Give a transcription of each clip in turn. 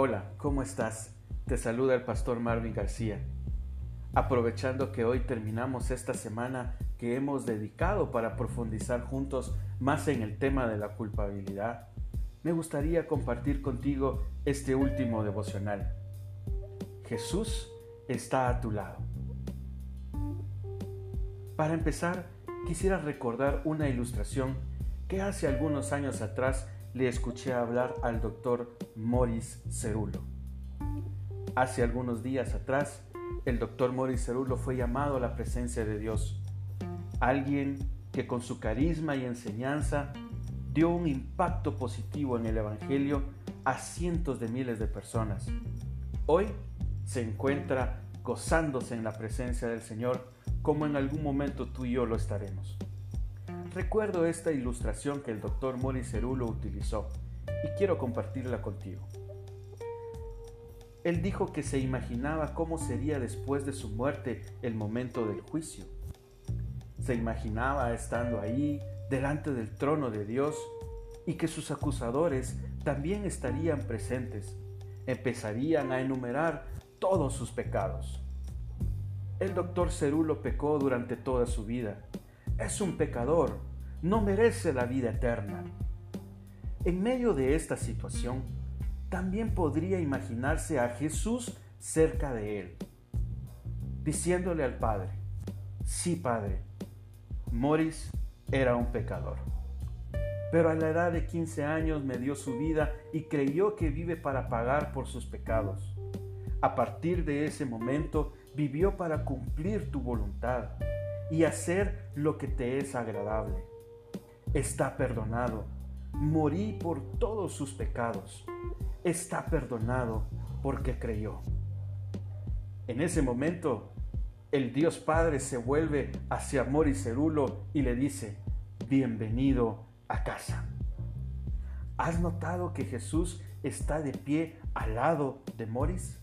Hola, ¿cómo estás? Te saluda el pastor Marvin García. Aprovechando que hoy terminamos esta semana que hemos dedicado para profundizar juntos más en el tema de la culpabilidad, me gustaría compartir contigo este último devocional. Jesús está a tu lado. Para empezar, quisiera recordar una ilustración que hace algunos años atrás le escuché hablar al doctor Morris Cerulo. Hace algunos días atrás, el doctor Morris Cerulo fue llamado a la presencia de Dios. Alguien que con su carisma y enseñanza dio un impacto positivo en el Evangelio a cientos de miles de personas. Hoy se encuentra gozándose en la presencia del Señor como en algún momento tú y yo lo estaremos. Recuerdo esta ilustración que el doctor Morris Cerulo utilizó y quiero compartirla contigo. Él dijo que se imaginaba cómo sería después de su muerte el momento del juicio. Se imaginaba estando ahí, delante del trono de Dios, y que sus acusadores también estarían presentes. Empezarían a enumerar todos sus pecados. El doctor Cerulo pecó durante toda su vida es un pecador, no merece la vida eterna. En medio de esta situación, también podría imaginarse a Jesús cerca de él, diciéndole al Padre, sí Padre, Morris era un pecador, pero a la edad de 15 años me dio su vida y creyó que vive para pagar por sus pecados. A partir de ese momento vivió para cumplir tu voluntad y hacer lo que te es agradable. Está perdonado. Morí por todos sus pecados. Está perdonado porque creyó. En ese momento, el Dios Padre se vuelve hacia Moris Cerulo y le dice, bienvenido a casa. ¿Has notado que Jesús está de pie al lado de Moris?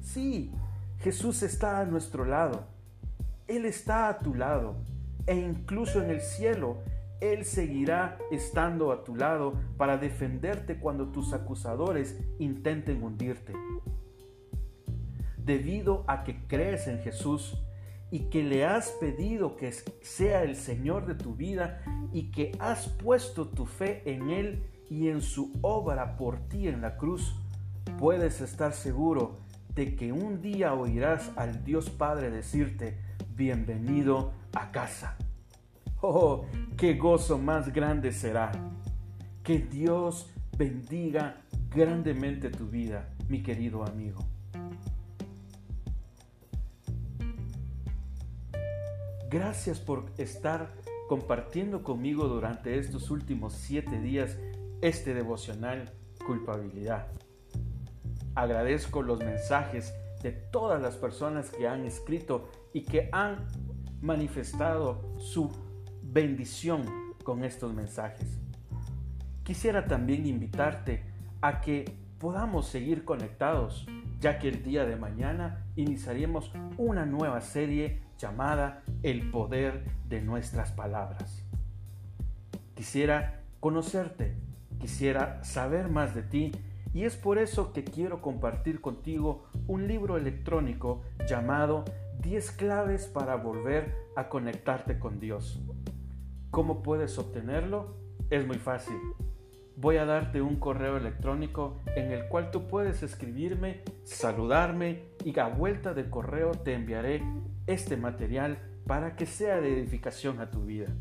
Sí, Jesús está a nuestro lado él está a tu lado e incluso en el cielo Él seguirá estando a tu lado para defenderte cuando tus acusadores intenten hundirte. Debido a que crees en Jesús y que le has pedido que sea el Señor de tu vida y que has puesto tu fe en Él y en su obra por ti en la cruz, puedes estar seguro de que un día oirás al Dios Padre decirte, bienvenido a casa. Oh, qué gozo más grande será. Que Dios bendiga grandemente tu vida, mi querido amigo. Gracias por estar compartiendo conmigo durante estos últimos siete días este devocional culpabilidad. Agradezco los mensajes de todas las personas que han escrito y que han manifestado su bendición con estos mensajes. Quisiera también invitarte a que podamos seguir conectados, ya que el día de mañana iniciaremos una nueva serie llamada El poder de nuestras palabras. Quisiera conocerte, quisiera saber más de ti y es por eso que quiero compartir contigo un libro electrónico llamado 10 claves para volver a conectarte con Dios. ¿Cómo puedes obtenerlo? Es muy fácil. Voy a darte un correo electrónico en el cual tú puedes escribirme, saludarme y a vuelta de correo te enviaré este material para que sea de edificación a tu vida.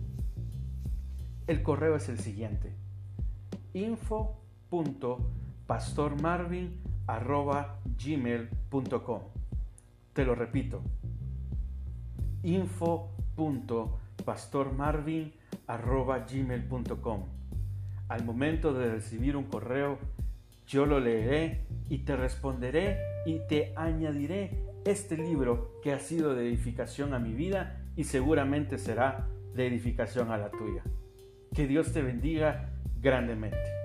El correo es el siguiente: info pastormarvin.gmail.com Te lo repito, info.pastormarvin.gmail.com Al momento de recibir un correo, yo lo leeré y te responderé y te añadiré este libro que ha sido de edificación a mi vida y seguramente será de edificación a la tuya. Que Dios te bendiga grandemente.